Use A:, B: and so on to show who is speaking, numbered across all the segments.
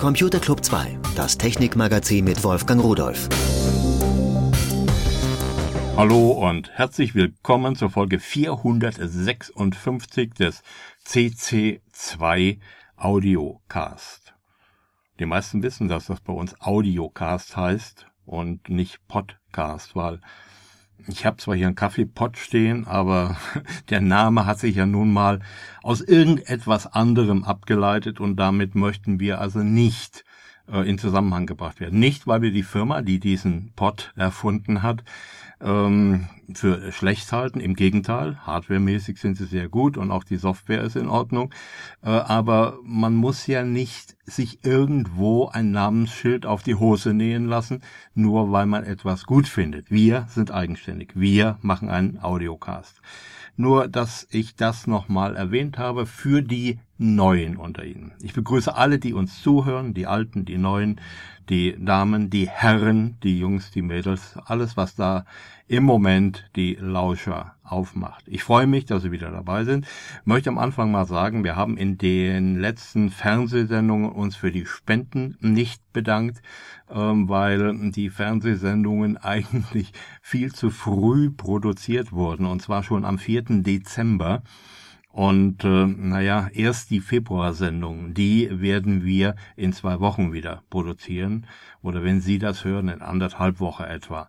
A: Computer Club 2, das Technikmagazin mit Wolfgang Rudolf.
B: Hallo und herzlich willkommen zur Folge 456 des CC2 Audiocast. Die meisten wissen, dass das bei uns Audiocast heißt und nicht Podcast, weil ich habe zwar hier einen Kaffeepot stehen, aber der Name hat sich ja nun mal aus irgendetwas anderem abgeleitet und damit möchten wir also nicht äh, in Zusammenhang gebracht werden. Nicht, weil wir die Firma, die diesen Pot erfunden hat, ähm, für schlecht halten. Im Gegenteil, hardwaremäßig sind sie sehr gut und auch die Software ist in Ordnung. Äh, aber man muss ja nicht sich irgendwo ein Namensschild auf die Hose nähen lassen, nur weil man etwas gut findet. Wir sind eigenständig. Wir machen einen Audiocast. Nur, dass ich das nochmal erwähnt habe für die Neuen unter Ihnen. Ich begrüße alle, die uns zuhören, die Alten, die Neuen, die Damen, die Herren, die Jungs, die Mädels, alles, was da im Moment die Lauscher aufmacht. Ich freue mich, dass Sie wieder dabei sind. Möchte am Anfang mal sagen, wir haben in den letzten Fernsehsendungen uns für die Spenden nicht bedankt, ähm, weil die Fernsehsendungen eigentlich viel zu früh produziert wurden, und zwar schon am 4. Dezember. Und äh, naja, erst die Februarsendung, die werden wir in zwei Wochen wieder produzieren. Oder wenn Sie das hören, in anderthalb Woche etwa.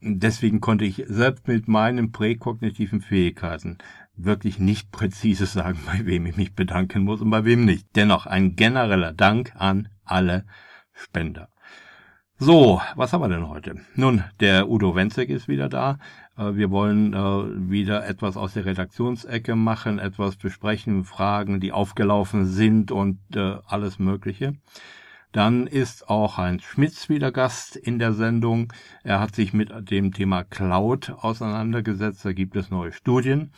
B: Deswegen konnte ich selbst mit meinen präkognitiven Fähigkeiten wirklich nicht präzise sagen, bei wem ich mich bedanken muss und bei wem nicht. Dennoch ein genereller Dank an alle Spender. So, was haben wir denn heute? Nun, der Udo Wenzek ist wieder da. Äh, wir wollen äh, wieder etwas aus der Redaktionsecke machen, etwas besprechen, Fragen, die aufgelaufen sind und äh, alles Mögliche. Dann ist auch Heinz Schmitz wieder Gast in der Sendung. Er hat sich mit dem Thema Cloud auseinandergesetzt. Da gibt es neue Studien.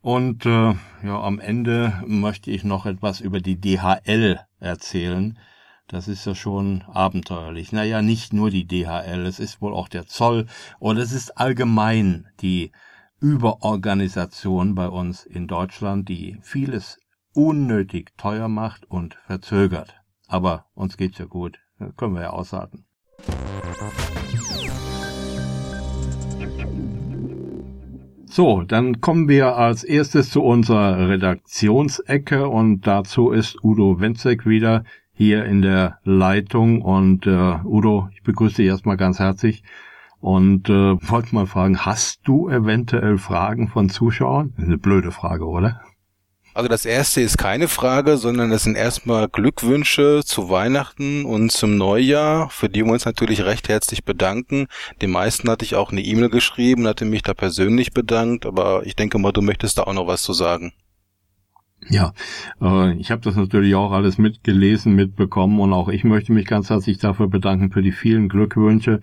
B: Und äh, ja, am Ende möchte ich noch etwas über die DHL erzählen. Das ist ja schon abenteuerlich. Naja, nicht nur die DHL, es ist wohl auch der Zoll und es ist allgemein die Überorganisation bei uns in Deutschland, die vieles unnötig teuer macht und verzögert. Aber uns geht's ja gut. Das können wir ja aushalten. So, dann kommen wir als erstes zu unserer Redaktionsecke und dazu ist Udo Wenzek wieder hier in der Leitung. Und äh, Udo, ich begrüße dich erstmal ganz herzlich und äh, wollte mal fragen, hast du eventuell Fragen von Zuschauern? Eine blöde Frage, oder?
C: Also das erste ist keine Frage, sondern das sind erstmal Glückwünsche zu Weihnachten und zum Neujahr, für die wir uns natürlich recht herzlich bedanken. Den meisten hatte ich auch eine E-Mail geschrieben, hatte mich da persönlich bedankt, aber ich denke mal, du möchtest da auch noch was zu sagen.
B: Ja, äh, ich habe das natürlich auch alles mitgelesen, mitbekommen und auch ich möchte mich ganz herzlich dafür bedanken für die vielen Glückwünsche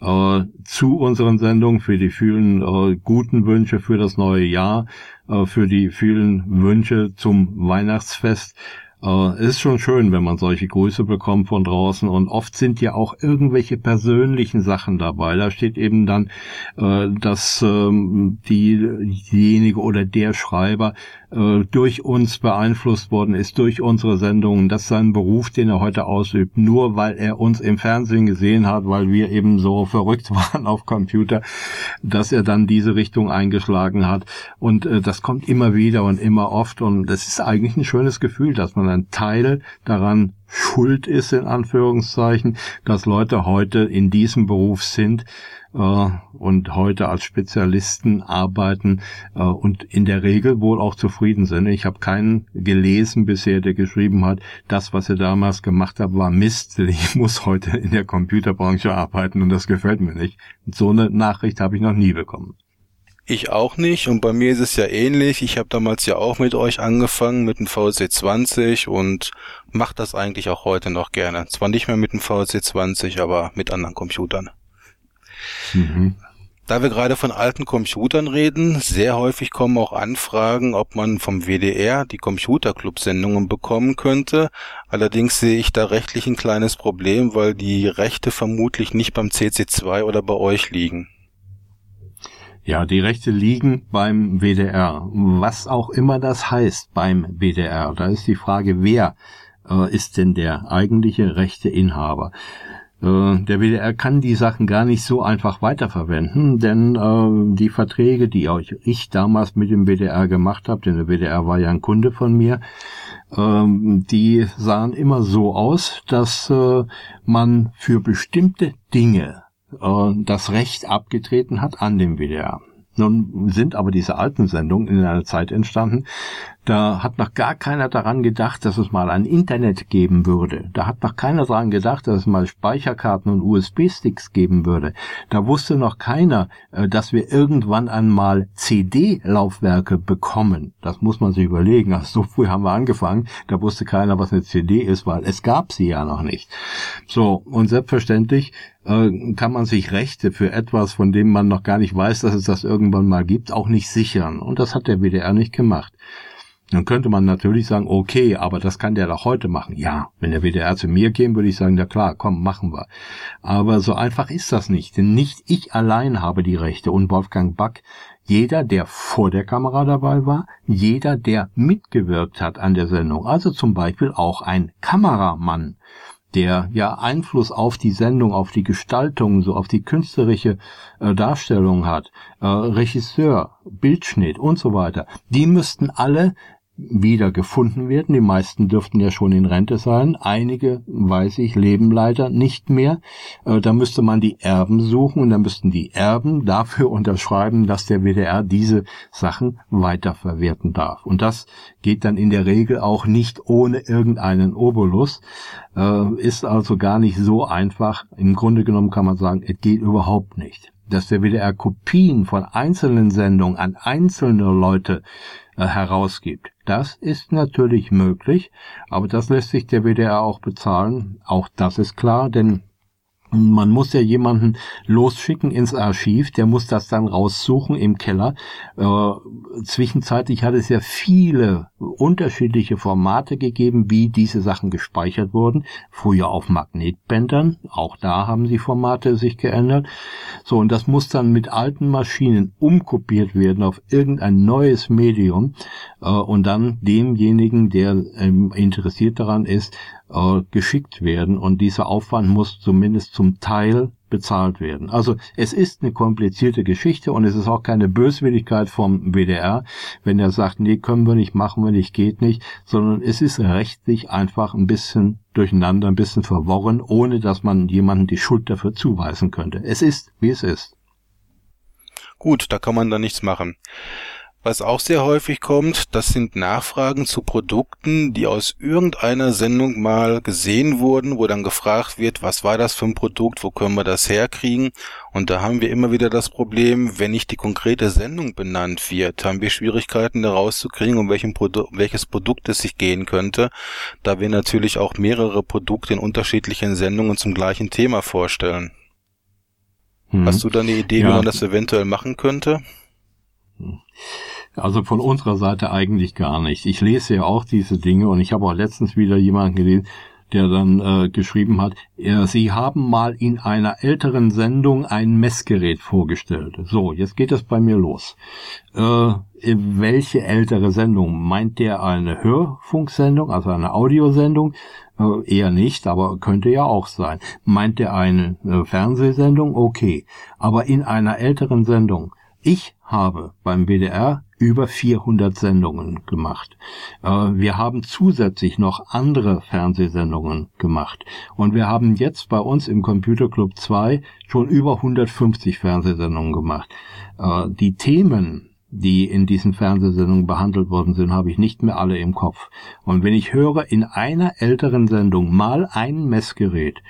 B: äh, zu unseren Sendungen, für die vielen äh, guten Wünsche für das neue Jahr, äh, für die vielen Wünsche zum Weihnachtsfest. Äh, es ist schon schön, wenn man solche Grüße bekommt von draußen und oft sind ja auch irgendwelche persönlichen Sachen dabei. Da steht eben dann, äh, dass ähm, diejenige oder der Schreiber äh, durch uns beeinflusst worden ist, durch unsere Sendungen, dass sein Beruf, den er heute ausübt, nur weil er uns im Fernsehen gesehen hat, weil wir eben so verrückt waren auf Computer, dass er dann diese Richtung eingeschlagen hat. Und äh, das kommt immer wieder und immer oft und das ist eigentlich ein schönes Gefühl, dass man ein Teil daran schuld ist, in Anführungszeichen, dass Leute heute in diesem Beruf sind, äh, und heute als Spezialisten arbeiten äh, und in der Regel wohl auch zufrieden sind. Ich habe keinen gelesen bisher, der geschrieben hat, das, was er damals gemacht hat, war Mist. Ich muss heute in der Computerbranche arbeiten und das gefällt mir nicht. So eine Nachricht habe ich noch nie bekommen.
C: Ich auch nicht und bei mir ist es ja ähnlich. Ich habe damals ja auch mit euch angefangen mit dem VC 20 und mache das eigentlich auch heute noch gerne. Zwar nicht mehr mit dem VC 20, aber mit anderen Computern. Mhm. Da wir gerade von alten Computern reden, sehr häufig kommen auch Anfragen, ob man vom WDR die Computerclub-Sendungen bekommen könnte. Allerdings sehe ich da rechtlich ein kleines Problem, weil die Rechte vermutlich nicht beim CC2 oder bei euch liegen.
B: Ja, die Rechte liegen beim WDR. Was auch immer das heißt beim WDR. Da ist die Frage, wer äh, ist denn der eigentliche rechte Inhaber. Äh, der WDR kann die Sachen gar nicht so einfach weiterverwenden, denn äh, die Verträge, die auch ich damals mit dem WDR gemacht habe, denn der WDR war ja ein Kunde von mir, ähm, die sahen immer so aus, dass äh, man für bestimmte Dinge äh, das Recht abgetreten hat an dem WDR. Nun sind aber diese alten Sendungen in einer Zeit entstanden, da hat noch gar keiner daran gedacht, dass es mal ein Internet geben würde. Da hat noch keiner daran gedacht, dass es mal Speicherkarten und USB-Sticks geben würde. Da wusste noch keiner, äh, dass wir irgendwann einmal CD-Laufwerke bekommen. Das muss man sich überlegen. Also so früh haben wir angefangen. Da wusste keiner, was eine CD ist, weil es gab sie ja noch nicht. So, und selbstverständlich äh, kann man sich Rechte für etwas, von dem man noch gar nicht weiß, dass es das irgendwann mal gibt, auch nicht sichern. Und das hat der WDR nicht gemacht. Dann könnte man natürlich sagen, okay, aber das kann der doch heute machen. Ja, wenn der WDR zu mir käme, würde ich sagen, ja klar, komm, machen wir. Aber so einfach ist das nicht, denn nicht ich allein habe die Rechte. Und Wolfgang Back, jeder, der vor der Kamera dabei war, jeder, der mitgewirkt hat an der Sendung, also zum Beispiel auch ein Kameramann, der ja Einfluss auf die Sendung, auf die Gestaltung, so auf die künstlerische äh, Darstellung hat, äh, Regisseur, Bildschnitt und so weiter, die müssten alle wieder gefunden werden. Die meisten dürften ja schon in Rente sein. Einige, weiß ich, leben leider nicht mehr. Äh, da müsste man die Erben suchen und dann müssten die Erben dafür unterschreiben, dass der WDR diese Sachen weiterverwerten darf. Und das geht dann in der Regel auch nicht ohne irgendeinen Obolus. Äh, ist also gar nicht so einfach. Im Grunde genommen kann man sagen, es geht überhaupt nicht. Dass der WDR Kopien von einzelnen Sendungen an einzelne Leute äh, herausgibt. Das ist natürlich möglich, aber das lässt sich der WDR auch bezahlen. Auch das ist klar, denn man muss ja jemanden losschicken ins Archiv, der muss das dann raussuchen im Keller. Äh, zwischenzeitlich hat es ja viele unterschiedliche Formate gegeben, wie diese Sachen gespeichert wurden. Früher auf Magnetbändern, auch da haben die Formate sich geändert. So, und das muss dann mit alten Maschinen umkopiert werden auf irgendein neues Medium äh, und dann demjenigen, der ähm, interessiert daran ist, äh, geschickt werden und dieser Aufwand muss zumindest zum Teil bezahlt werden. Also es ist eine komplizierte Geschichte und es ist auch keine Böswilligkeit vom WDR, wenn er sagt, nee, können wir nicht, machen wir nicht, geht nicht, sondern es ist rechtlich einfach ein bisschen durcheinander, ein bisschen verworren, ohne dass man jemanden die Schuld dafür zuweisen könnte. Es ist, wie es ist.
C: Gut, da kann man dann nichts machen. Was auch sehr häufig kommt, das sind Nachfragen zu Produkten, die aus irgendeiner Sendung mal gesehen wurden, wo dann gefragt wird, was war das für ein Produkt, wo können wir das herkriegen? Und da haben wir immer wieder das Problem, wenn nicht die konkrete Sendung benannt wird, haben wir Schwierigkeiten da rauszukriegen, um welchen Produ welches Produkt es sich gehen könnte, da wir natürlich auch mehrere Produkte in unterschiedlichen Sendungen zum gleichen Thema vorstellen. Hm. Hast du da eine Idee, ja. wie man das eventuell machen könnte?
B: Also von unserer Seite eigentlich gar nicht. Ich lese ja auch diese Dinge und ich habe auch letztens wieder jemanden gelesen, der dann äh, geschrieben hat, er, Sie haben mal in einer älteren Sendung ein Messgerät vorgestellt. So, jetzt geht es bei mir los. Äh, welche ältere Sendung? Meint der eine Hörfunksendung, also eine Audiosendung? Äh, eher nicht, aber könnte ja auch sein. Meint der eine äh, Fernsehsendung? Okay. Aber in einer älteren Sendung, ich habe beim BDR über 400 Sendungen gemacht. Äh, wir haben zusätzlich noch andere Fernsehsendungen gemacht. Und wir haben jetzt bei uns im Computer Club 2 schon über 150 Fernsehsendungen gemacht. Äh, die Themen, die in diesen Fernsehsendungen behandelt worden sind, habe ich nicht mehr alle im Kopf. Und wenn ich höre, in einer älteren Sendung mal ein Messgerät,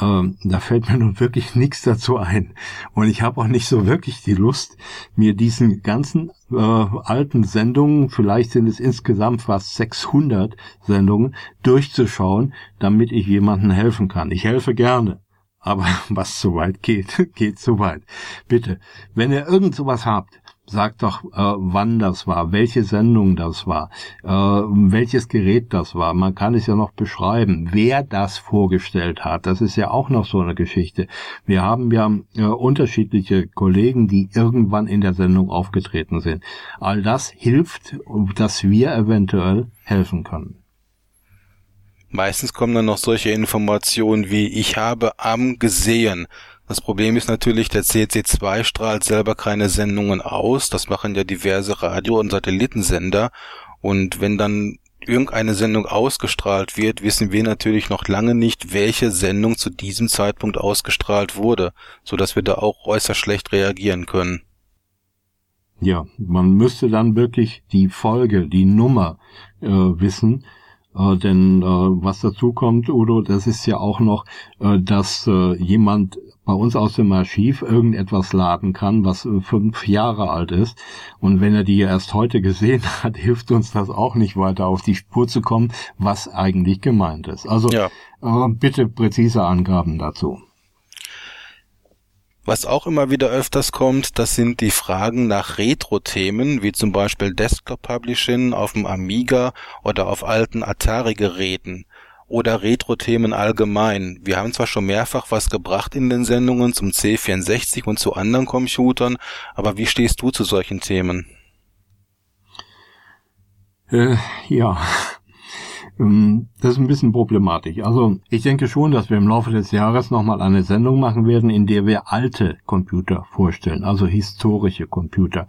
B: ähm, da fällt mir nun wirklich nichts dazu ein. Und ich habe auch nicht so wirklich die Lust, mir diesen ganzen äh, alten Sendungen, vielleicht sind es insgesamt fast 600 Sendungen, durchzuschauen, damit ich jemandem helfen kann. Ich helfe gerne. Aber was zu weit geht, geht zu weit. Bitte, wenn ihr irgend sowas habt, sagt doch, äh, wann das war, welche Sendung das war, äh, welches Gerät das war. Man kann es ja noch beschreiben, wer das vorgestellt hat. Das ist ja auch noch so eine Geschichte. Wir haben ja äh, unterschiedliche Kollegen, die irgendwann in der Sendung aufgetreten sind. All das hilft, dass wir eventuell helfen können.
C: Meistens kommen dann noch solche Informationen wie ich habe am gesehen. Das Problem ist natürlich, der CC2 strahlt selber keine Sendungen aus. Das machen ja diverse Radio- und Satellitensender. Und wenn dann irgendeine Sendung ausgestrahlt wird, wissen wir natürlich noch lange nicht, welche Sendung zu diesem Zeitpunkt ausgestrahlt wurde, so dass wir da auch äußerst schlecht reagieren können.
B: Ja, man müsste dann wirklich die Folge, die Nummer äh, wissen, äh, denn äh, was dazu kommt, Udo, das ist ja auch noch, äh, dass äh, jemand bei uns aus dem Archiv irgendetwas laden kann, was äh, fünf Jahre alt ist. Und wenn er die erst heute gesehen hat, hilft uns das auch nicht weiter auf die Spur zu kommen, was eigentlich gemeint ist. Also ja. äh, bitte präzise Angaben dazu.
C: Was auch immer wieder öfters kommt, das sind die Fragen nach Retro-Themen, wie zum Beispiel Desktop-Publishing auf dem Amiga oder auf alten Atari-Geräten oder Retro-Themen allgemein. Wir haben zwar schon mehrfach was gebracht in den Sendungen zum C64 und zu anderen Computern, aber wie stehst du zu solchen Themen?
B: Äh, ja, das ist ein bisschen problematisch. Also ich denke schon, dass wir im Laufe des Jahres nochmal eine Sendung machen werden, in der wir alte Computer vorstellen, also historische Computer.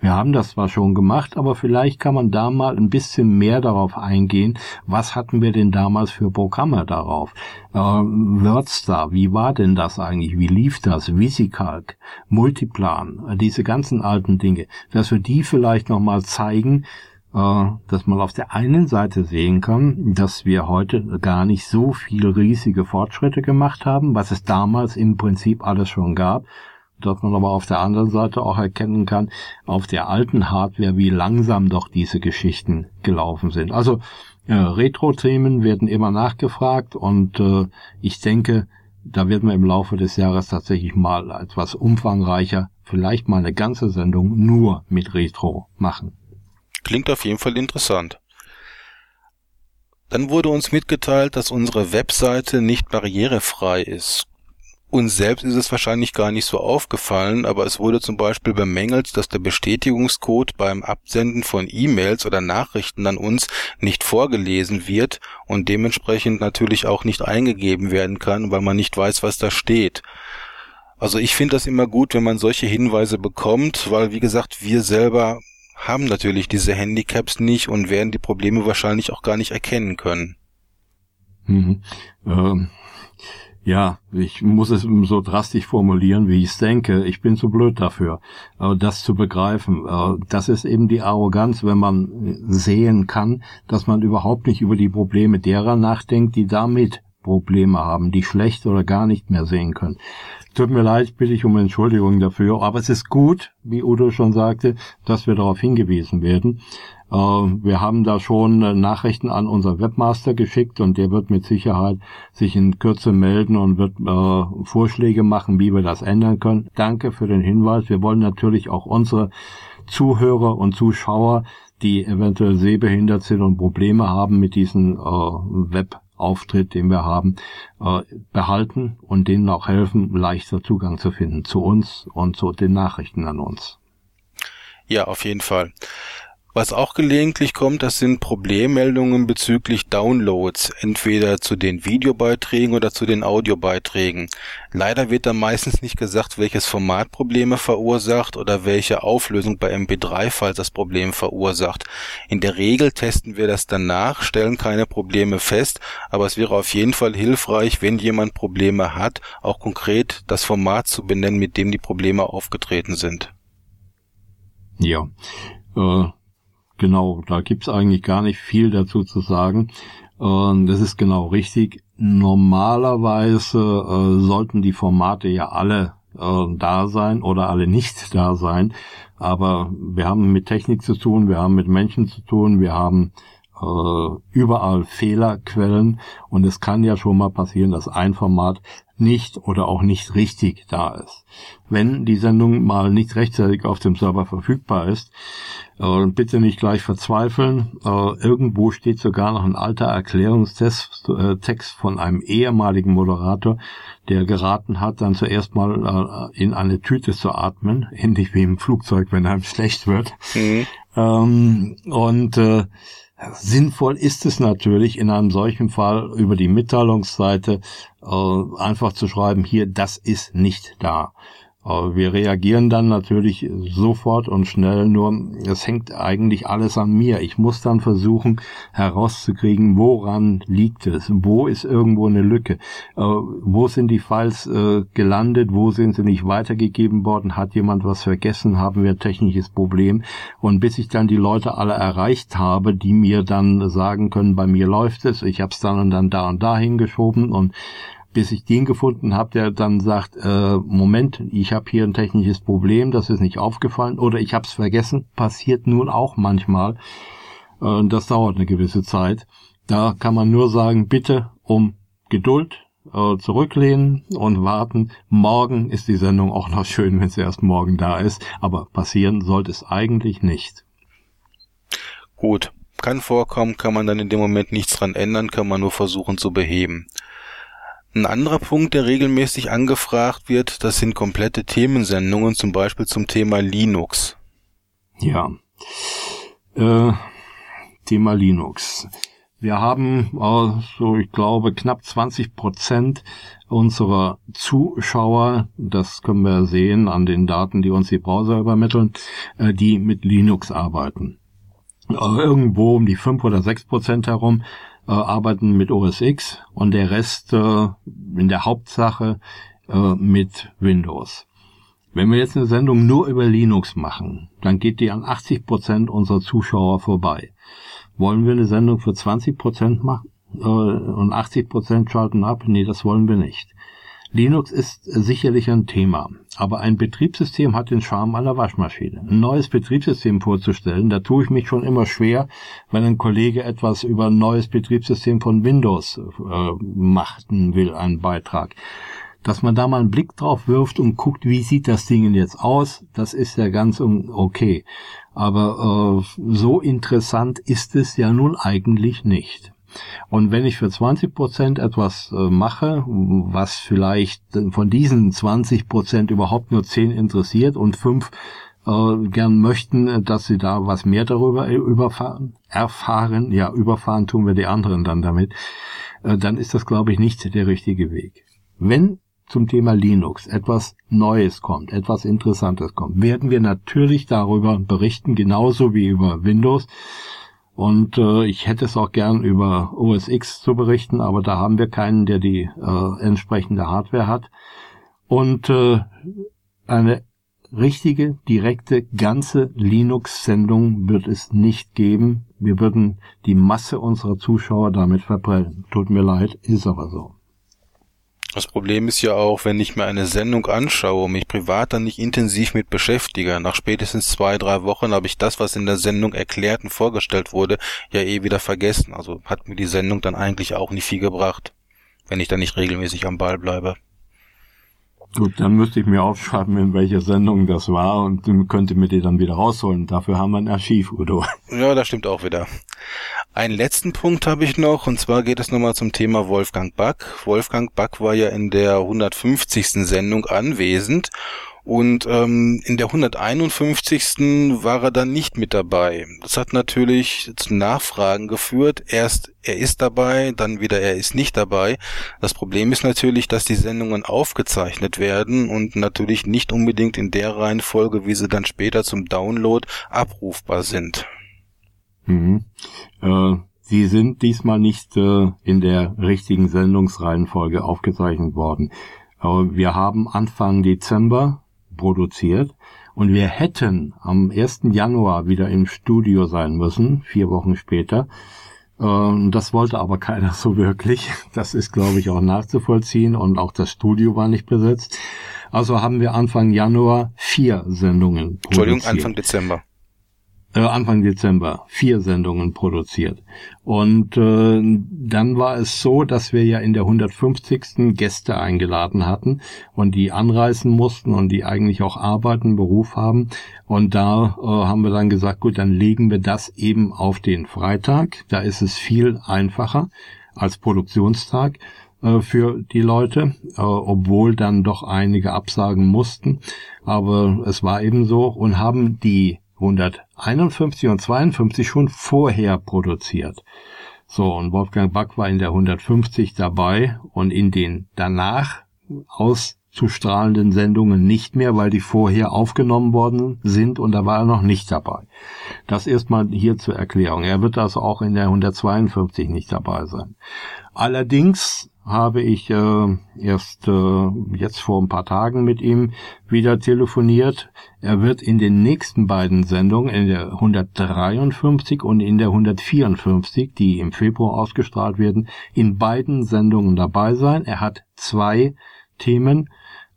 B: Wir haben das zwar schon gemacht, aber vielleicht kann man da mal ein bisschen mehr darauf eingehen, was hatten wir denn damals für Programme darauf? Äh, WordStar, wie war denn das eigentlich? Wie lief das? VisiCalc, Multiplan, diese ganzen alten Dinge, dass wir die vielleicht nochmal zeigen, äh, dass man auf der einen Seite sehen kann, dass wir heute gar nicht so viel riesige Fortschritte gemacht haben, was es damals im Prinzip alles schon gab, dass man aber auf der anderen Seite auch erkennen kann, auf der alten Hardware, wie langsam doch diese Geschichten gelaufen sind. Also äh, Retro-Themen werden immer nachgefragt und äh, ich denke, da werden wir im Laufe des Jahres tatsächlich mal etwas umfangreicher, vielleicht mal eine ganze Sendung nur mit Retro machen.
C: Klingt auf jeden Fall interessant. Dann wurde uns mitgeteilt, dass unsere Webseite nicht barrierefrei ist. Uns selbst ist es wahrscheinlich gar nicht so aufgefallen, aber es wurde zum Beispiel bemängelt, dass der Bestätigungscode beim Absenden von E-Mails oder Nachrichten an uns nicht vorgelesen wird und dementsprechend natürlich auch nicht eingegeben werden kann, weil man nicht weiß, was da steht. Also ich finde das immer gut, wenn man solche Hinweise bekommt, weil wie gesagt, wir selber haben natürlich diese Handicaps nicht und werden die Probleme wahrscheinlich auch gar nicht erkennen können.
B: Mhm. Ähm, ja, ich muss es so drastisch formulieren, wie ich es denke. Ich bin zu blöd dafür, äh, das zu begreifen. Äh, das ist eben die Arroganz, wenn man sehen kann, dass man überhaupt nicht über die Probleme derer nachdenkt, die damit Probleme haben, die schlecht oder gar nicht mehr sehen können. Tut mir leid, bitte ich um Entschuldigung dafür, aber es ist gut, wie Udo schon sagte, dass wir darauf hingewiesen werden. Äh, wir haben da schon Nachrichten an unser Webmaster geschickt und der wird mit Sicherheit sich in Kürze melden und wird äh, Vorschläge machen, wie wir das ändern können. Danke für den Hinweis. Wir wollen natürlich auch unsere Zuhörer und Zuschauer, die eventuell sehbehindert sind und Probleme haben mit diesen äh, Web Auftritt, den wir haben, äh, behalten und denen auch helfen, leichter Zugang zu finden zu uns und zu den Nachrichten an uns.
C: Ja, auf jeden Fall. Was auch gelegentlich kommt, das sind Problemmeldungen bezüglich Downloads, entweder zu den Videobeiträgen oder zu den Audiobeiträgen. Leider wird da meistens nicht gesagt, welches Format Probleme verursacht oder welche Auflösung bei MP3-Files das Problem verursacht. In der Regel testen wir das danach, stellen keine Probleme fest, aber es wäre auf jeden Fall hilfreich, wenn jemand Probleme hat, auch konkret das Format zu benennen, mit dem die Probleme aufgetreten sind.
B: Ja. Äh Genau, da gibt's eigentlich gar nicht viel dazu zu sagen. Und das ist genau richtig. Normalerweise äh, sollten die Formate ja alle äh, da sein oder alle nicht da sein. Aber wir haben mit Technik zu tun, wir haben mit Menschen zu tun, wir haben äh, überall Fehlerquellen und es kann ja schon mal passieren, dass ein Format nicht oder auch nicht richtig da ist. Wenn die Sendung mal nicht rechtzeitig auf dem Server verfügbar ist, äh, bitte nicht gleich verzweifeln. Äh, irgendwo steht sogar noch ein alter Erklärungstext äh, Text von einem ehemaligen Moderator, der geraten hat, dann zuerst mal äh, in eine Tüte zu atmen, ähnlich wie im Flugzeug, wenn einem schlecht wird. Mhm. Ähm, und äh, Sinnvoll ist es natürlich in einem solchen Fall über die Mitteilungsseite äh, einfach zu schreiben, hier, das ist nicht da. Wir reagieren dann natürlich sofort und schnell, nur es hängt eigentlich alles an mir. Ich muss dann versuchen herauszukriegen, woran liegt es, wo ist irgendwo eine Lücke, äh, wo sind die Files äh, gelandet, wo sind sie nicht weitergegeben worden, hat jemand was vergessen, haben wir ein technisches Problem. Und bis ich dann die Leute alle erreicht habe, die mir dann sagen können, bei mir läuft es, ich habe es dann und dann da und da hingeschoben und bis ich den gefunden habe, der dann sagt, äh, Moment, ich habe hier ein technisches Problem, das ist nicht aufgefallen oder ich habe es vergessen, passiert nun auch manchmal. Äh, das dauert eine gewisse Zeit. Da kann man nur sagen, bitte um Geduld, äh, zurücklehnen und warten. Morgen ist die Sendung auch noch schön, wenn sie erst morgen da ist, aber passieren sollte es eigentlich nicht.
C: Gut, kann vorkommen, kann man dann in dem Moment nichts dran ändern, kann man nur versuchen zu beheben. Ein anderer Punkt, der regelmäßig angefragt wird, das sind komplette Themensendungen, zum Beispiel zum Thema Linux.
B: Ja. Äh, Thema Linux. Wir haben also, ich glaube, knapp 20 Prozent unserer Zuschauer, das können wir sehen an den Daten, die uns die Browser übermitteln, äh, die mit Linux arbeiten. Äh, irgendwo um die 5 oder 6 Prozent herum äh, arbeiten mit OS X und der Rest äh, in der Hauptsache äh, mit Windows. Wenn wir jetzt eine Sendung nur über Linux machen, dann geht die an 80 Prozent unserer Zuschauer vorbei. Wollen wir eine Sendung für 20 Prozent machen äh, und 80 Prozent schalten ab? Nee, das wollen wir nicht. Linux ist sicherlich ein Thema, aber ein Betriebssystem hat den Charme einer Waschmaschine. Ein neues Betriebssystem vorzustellen, da tue ich mich schon immer schwer, wenn ein Kollege etwas über ein neues Betriebssystem von Windows äh, machten will, einen Beitrag. Dass man da mal einen Blick drauf wirft und guckt, wie sieht das Ding jetzt aus, das ist ja ganz okay. Aber äh, so interessant ist es ja nun eigentlich nicht. Und wenn ich für 20 Prozent etwas äh, mache, was vielleicht von diesen 20 Prozent überhaupt nur 10 interessiert und 5 äh, gern möchten, dass sie da was mehr darüber überfahren, erfahren, ja, überfahren tun wir die anderen dann damit, äh, dann ist das, glaube ich, nicht der richtige Weg. Wenn zum Thema Linux etwas Neues kommt, etwas Interessantes kommt, werden wir natürlich darüber berichten, genauso wie über Windows. Und äh, ich hätte es auch gern über OS X zu berichten, aber da haben wir keinen, der die äh, entsprechende Hardware hat. Und äh, eine richtige, direkte, ganze Linux-Sendung wird es nicht geben. Wir würden die Masse unserer Zuschauer damit verbrennen. Tut mir leid, ist aber so.
C: Das Problem ist ja auch, wenn ich mir eine Sendung anschaue und mich privat dann nicht intensiv mit beschäftige, nach spätestens zwei, drei Wochen habe ich das, was in der Sendung erklärt und vorgestellt wurde, ja eh wieder vergessen. Also hat mir die Sendung dann eigentlich auch nicht viel gebracht, wenn ich dann nicht regelmäßig am Ball bleibe.
B: Gut, dann müsste ich mir aufschreiben, in welcher Sendung das war und könnte mir die dann wieder rausholen. Dafür haben wir ein Archiv, Udo.
C: Ja, das stimmt auch wieder. Einen letzten Punkt habe ich noch, und zwar geht es nochmal zum Thema Wolfgang Back. Wolfgang Back war ja in der 150. Sendung anwesend und ähm, in der 151. war er dann nicht mit dabei. Das hat natürlich zu Nachfragen geführt. Erst er ist dabei, dann wieder er ist nicht dabei. Das Problem ist natürlich, dass die Sendungen aufgezeichnet werden und natürlich nicht unbedingt in der Reihenfolge, wie sie dann später zum Download abrufbar sind.
B: Mhm. Äh, sie sind diesmal nicht äh, in der richtigen Sendungsreihenfolge aufgezeichnet worden. Wir haben Anfang Dezember produziert und wir hätten am 1. Januar wieder im Studio sein müssen, vier Wochen später. Ähm, das wollte aber keiner so wirklich. Das ist, glaube ich, auch nachzuvollziehen und auch das Studio war nicht besetzt. Also haben wir Anfang Januar vier Sendungen
C: produziert. Entschuldigung, Anfang Dezember
B: Anfang Dezember vier Sendungen produziert. Und äh, dann war es so, dass wir ja in der 150. Gäste eingeladen hatten und die anreisen mussten und die eigentlich auch arbeiten, Beruf haben. Und da äh, haben wir dann gesagt, gut, dann legen wir das eben auf den Freitag. Da ist es viel einfacher als Produktionstag äh, für die Leute, äh, obwohl dann doch einige absagen mussten. Aber es war eben so und haben die 151 und 52 schon vorher produziert. So, und Wolfgang Back war in der 150 dabei und in den danach auszustrahlenden Sendungen nicht mehr, weil die vorher aufgenommen worden sind und da war er noch nicht dabei. Das erstmal hier zur Erklärung. Er wird also auch in der 152 nicht dabei sein. Allerdings habe ich äh, erst äh, jetzt vor ein paar Tagen mit ihm wieder telefoniert. Er wird in den nächsten beiden Sendungen, in der 153 und in der 154, die im Februar ausgestrahlt werden, in beiden Sendungen dabei sein. Er hat zwei Themen,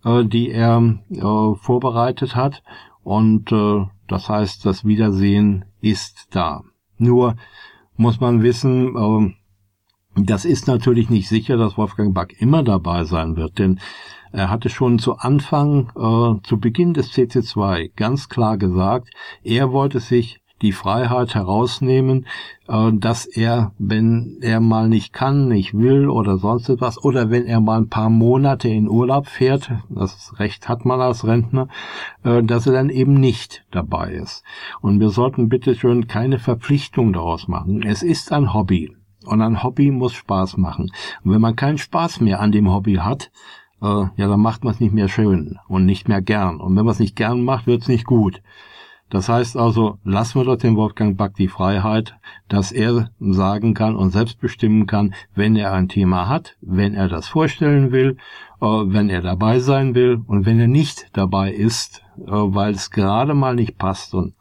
B: äh, die er äh, vorbereitet hat und äh, das heißt, das Wiedersehen ist da. Nur muss man wissen, äh, das ist natürlich nicht sicher, dass Wolfgang Back immer dabei sein wird, denn er hatte schon zu Anfang, äh, zu Beginn des CC2 ganz klar gesagt, er wollte sich die Freiheit herausnehmen, äh, dass er, wenn er mal nicht kann, nicht will oder sonst etwas, oder wenn er mal ein paar Monate in Urlaub fährt, das Recht hat man als Rentner, äh, dass er dann eben nicht dabei ist. Und wir sollten bitte schön keine Verpflichtung daraus machen. Es ist ein Hobby. Und ein Hobby muss Spaß machen. Und wenn man keinen Spaß mehr an dem Hobby hat, äh, ja, dann macht man es nicht mehr schön und nicht mehr gern. Und wenn man es nicht gern macht, wird es nicht gut. Das heißt also, lassen wir doch dem Wolfgang Back die Freiheit, dass er sagen kann und selbst bestimmen kann, wenn er ein Thema hat, wenn er das vorstellen will, äh, wenn er dabei sein will und wenn er nicht dabei ist, äh, weil es gerade mal nicht passt und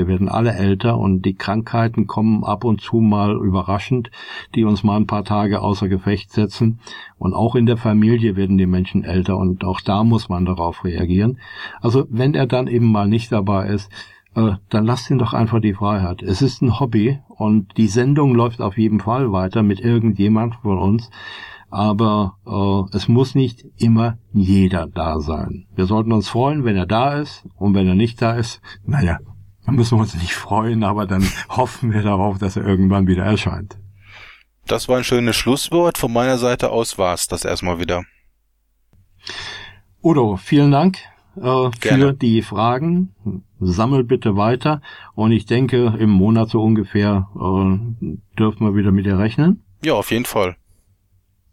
B: wir werden alle älter und die Krankheiten kommen ab und zu mal überraschend, die uns mal ein paar Tage außer Gefecht setzen. Und auch in der Familie werden die Menschen älter und auch da muss man darauf reagieren. Also wenn er dann eben mal nicht dabei ist, äh, dann lasst ihn doch einfach die Freiheit. Es ist ein Hobby und die Sendung läuft auf jeden Fall weiter mit irgendjemand von uns. Aber äh, es muss nicht immer jeder da sein. Wir sollten uns freuen, wenn er da ist und wenn er nicht da ist, naja, dann müssen wir uns nicht freuen, aber dann hoffen wir darauf, dass er irgendwann wieder erscheint.
C: Das war ein schönes Schlusswort. Von meiner Seite aus war's das erstmal wieder.
B: Udo, vielen Dank äh, für die Fragen. Sammel bitte weiter und ich denke, im Monat so ungefähr äh, dürfen wir wieder mit dir rechnen.
C: Ja, auf jeden Fall.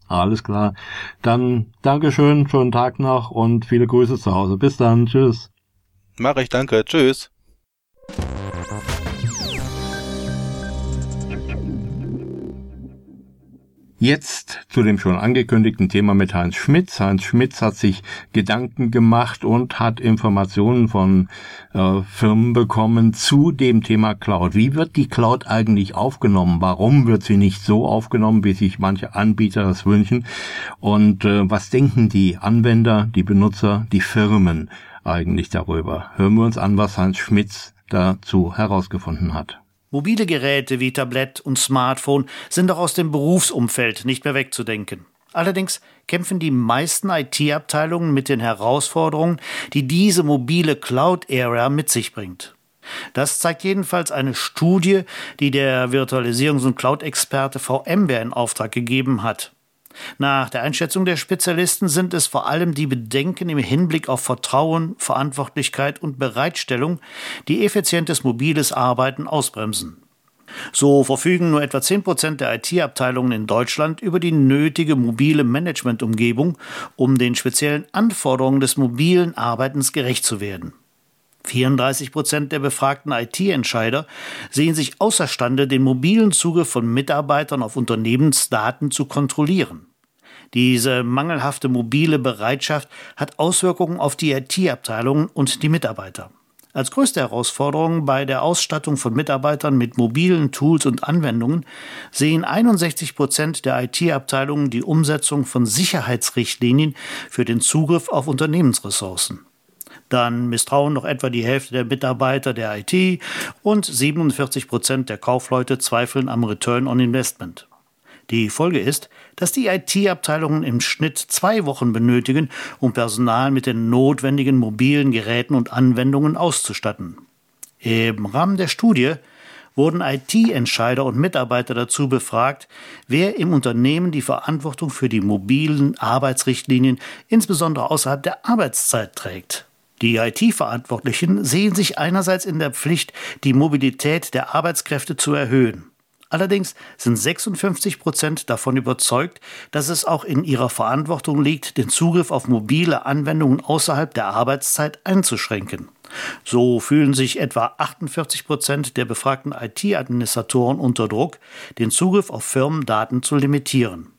B: Alles klar. Dann Dankeschön, schönen Tag noch und viele Grüße zu Hause. Bis dann. Tschüss.
C: Mach ich, danke. Tschüss.
B: Jetzt zu dem schon angekündigten Thema mit Heinz Schmitz. Heinz Schmitz hat sich Gedanken gemacht und hat Informationen von äh, Firmen bekommen zu dem Thema Cloud. Wie wird die Cloud eigentlich aufgenommen? Warum wird sie nicht so aufgenommen, wie sich manche Anbieter das wünschen? Und äh, was denken die Anwender, die Benutzer, die Firmen eigentlich darüber? Hören wir uns an, was Heinz Schmitz dazu herausgefunden hat.
D: Mobile Geräte wie Tablett und Smartphone sind auch aus dem Berufsumfeld nicht mehr wegzudenken. Allerdings kämpfen die meisten IT-Abteilungen mit den Herausforderungen, die diese mobile Cloud-Ära mit sich bringt. Das zeigt jedenfalls eine Studie, die der Virtualisierungs- und Cloud-Experte VMware in Auftrag gegeben hat. Nach der Einschätzung der Spezialisten sind es vor allem die Bedenken im Hinblick auf Vertrauen, Verantwortlichkeit und Bereitstellung, die effizientes mobiles Arbeiten ausbremsen. So verfügen nur etwa 10 Prozent der IT-Abteilungen in Deutschland über die nötige mobile Managementumgebung, um den speziellen Anforderungen des mobilen Arbeitens gerecht zu werden. 34 Prozent der befragten IT-Entscheider sehen sich außerstande, den mobilen Zugriff von Mitarbeitern auf Unternehmensdaten zu kontrollieren. Diese mangelhafte mobile Bereitschaft hat Auswirkungen auf die IT-Abteilungen und die Mitarbeiter. Als größte Herausforderung bei der Ausstattung von Mitarbeitern mit mobilen Tools und Anwendungen sehen 61 Prozent der IT-Abteilungen die Umsetzung von Sicherheitsrichtlinien für den Zugriff auf Unternehmensressourcen. Dann misstrauen noch etwa die Hälfte der Mitarbeiter der IT und 47 Prozent der Kaufleute zweifeln am Return on Investment. Die Folge ist, dass die IT-Abteilungen im Schnitt zwei Wochen benötigen, um Personal mit den notwendigen mobilen Geräten und Anwendungen auszustatten. Im Rahmen der Studie wurden IT-Entscheider und Mitarbeiter dazu befragt, wer im Unternehmen die Verantwortung für die mobilen Arbeitsrichtlinien insbesondere außerhalb der Arbeitszeit trägt. Die IT-Verantwortlichen sehen sich einerseits in der Pflicht, die Mobilität der Arbeitskräfte zu erhöhen. Allerdings sind 56 Prozent davon überzeugt, dass es auch in ihrer Verantwortung liegt, den Zugriff auf mobile Anwendungen außerhalb der Arbeitszeit einzuschränken. So fühlen sich etwa 48 Prozent der befragten IT-Administratoren unter Druck, den Zugriff auf Firmendaten zu limitieren.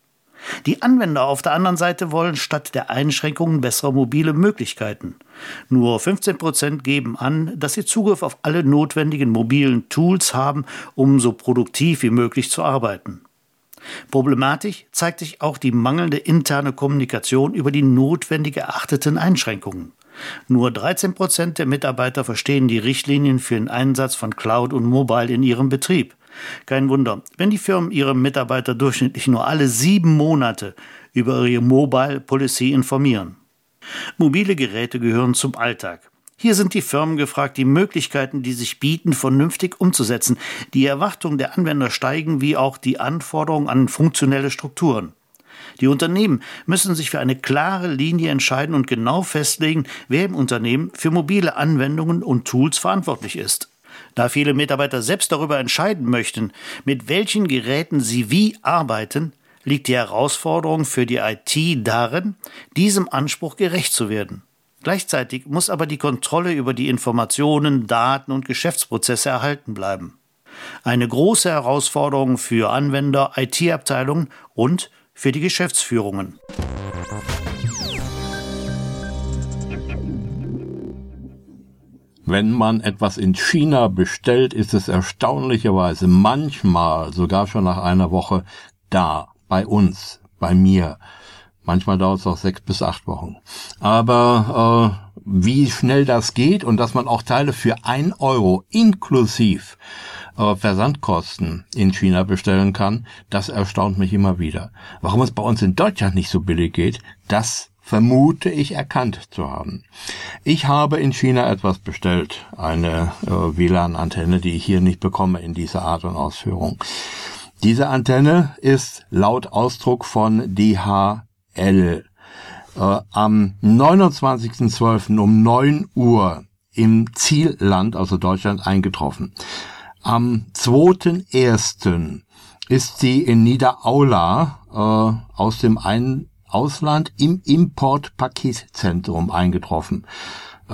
D: Die Anwender auf der anderen Seite wollen statt der Einschränkungen bessere mobile Möglichkeiten. Nur 15 Prozent geben an, dass sie Zugriff auf alle notwendigen mobilen Tools haben, um so produktiv wie möglich zu arbeiten. Problematisch zeigt sich auch die mangelnde interne Kommunikation über die notwendig erachteten Einschränkungen. Nur 13 Prozent der Mitarbeiter verstehen die Richtlinien für den Einsatz von Cloud und Mobile in ihrem Betrieb. Kein Wunder, wenn die Firmen ihre Mitarbeiter durchschnittlich nur alle sieben Monate über ihre Mobile Policy informieren. Mobile Geräte gehören zum Alltag. Hier sind die Firmen gefragt, die Möglichkeiten, die sich bieten, vernünftig umzusetzen. Die Erwartungen der Anwender steigen, wie auch die Anforderungen an funktionelle Strukturen. Die Unternehmen müssen sich für eine klare Linie entscheiden und genau festlegen, wer im Unternehmen für mobile Anwendungen und Tools verantwortlich ist. Da viele Mitarbeiter selbst darüber entscheiden möchten, mit welchen Geräten sie wie arbeiten, liegt die Herausforderung für die IT darin, diesem Anspruch gerecht zu werden. Gleichzeitig muss aber die Kontrolle über die Informationen, Daten und Geschäftsprozesse erhalten bleiben. Eine große Herausforderung für Anwender, IT-Abteilungen und für die Geschäftsführungen.
B: Wenn man etwas in China bestellt, ist es erstaunlicherweise manchmal, sogar schon nach einer Woche, da, bei uns, bei mir. Manchmal dauert es auch sechs bis acht Wochen. Aber äh, wie schnell das geht und dass man auch Teile für ein Euro inklusiv äh, Versandkosten in China bestellen kann, das erstaunt mich immer wieder. Warum es bei uns in Deutschland nicht so billig geht, das vermute ich erkannt zu haben. Ich habe in China etwas bestellt, eine äh, WLAN-Antenne, die ich hier nicht bekomme in dieser Art und Ausführung. Diese Antenne ist laut Ausdruck von DHL äh, am 29.12. um 9 Uhr im Zielland, also Deutschland, eingetroffen. Am 2.1. ist sie in Niederaula äh, aus dem ein Ausland im Import-Paketzentrum eingetroffen. Äh,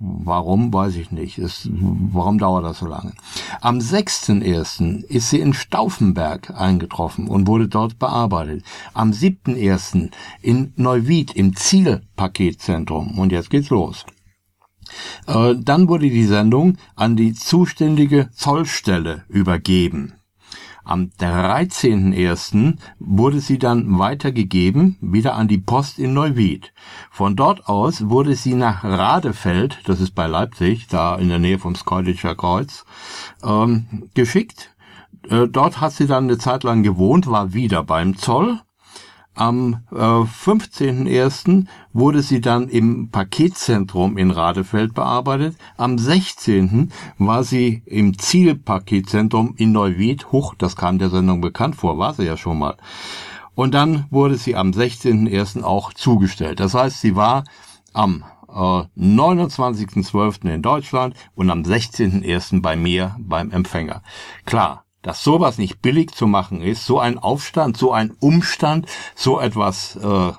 B: warum, weiß ich nicht. Es, warum dauert das so lange? Am 6.1. ist sie in Stauffenberg eingetroffen und wurde dort bearbeitet. Am 7.1. in Neuwied im Zielpaketzentrum. Und jetzt geht's los. Äh, dann wurde die Sendung an die zuständige Zollstelle übergeben. Am 13.01. wurde sie dann weitergegeben, wieder an die Post in Neuwied. Von dort aus wurde sie nach Radefeld, das ist bei Leipzig, da in der Nähe vom Skoldischer Kreuz, ähm, geschickt. Äh, dort hat sie dann eine Zeit lang gewohnt, war wieder beim Zoll am äh, 15.01. wurde sie dann im Paketzentrum in Radefeld bearbeitet. Am 16. war sie im Zielpaketzentrum in Neuwied. Hoch, das kam der Sendung bekannt vor, war sie ja schon mal. Und dann wurde sie am 16.01. auch zugestellt. Das heißt, sie war am äh, 29.12. in Deutschland und am 16.01. bei mir beim Empfänger. Klar, dass sowas nicht billig zu machen ist, so ein Aufstand, so ein Umstand, so etwas, äh,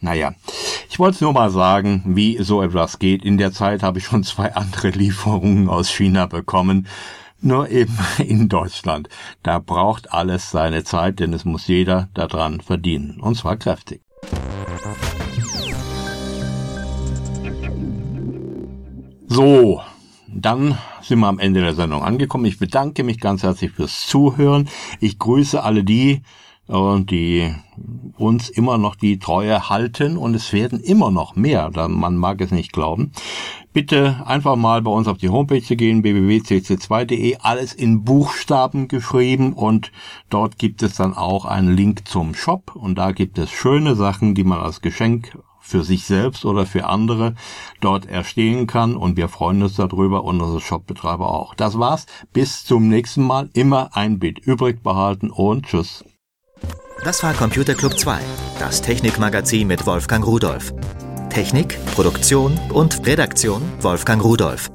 B: naja, ich wollte nur mal sagen, wie so etwas geht. In der Zeit habe ich schon zwei andere Lieferungen aus China bekommen. Nur eben in Deutschland. Da braucht alles seine Zeit, denn es muss jeder daran verdienen. Und zwar kräftig. So, dann sind wir am Ende der Sendung angekommen. Ich bedanke mich ganz herzlich fürs Zuhören. Ich grüße alle die, äh, die uns immer noch die Treue halten und es werden immer noch mehr, man mag es nicht glauben. Bitte einfach mal bei uns auf die Homepage zu gehen, www.cc2.de, alles in Buchstaben geschrieben und dort gibt es dann auch einen Link zum Shop und da gibt es schöne Sachen, die man als Geschenk für sich selbst oder für andere dort erstehen kann und wir freuen uns darüber und unsere Shopbetreiber auch. Das war's. Bis zum nächsten Mal. Immer ein Bit übrig behalten und tschüss.
A: Das war Computer Club 2, das Technikmagazin mit Wolfgang Rudolf. Technik, Produktion und Redaktion Wolfgang Rudolf.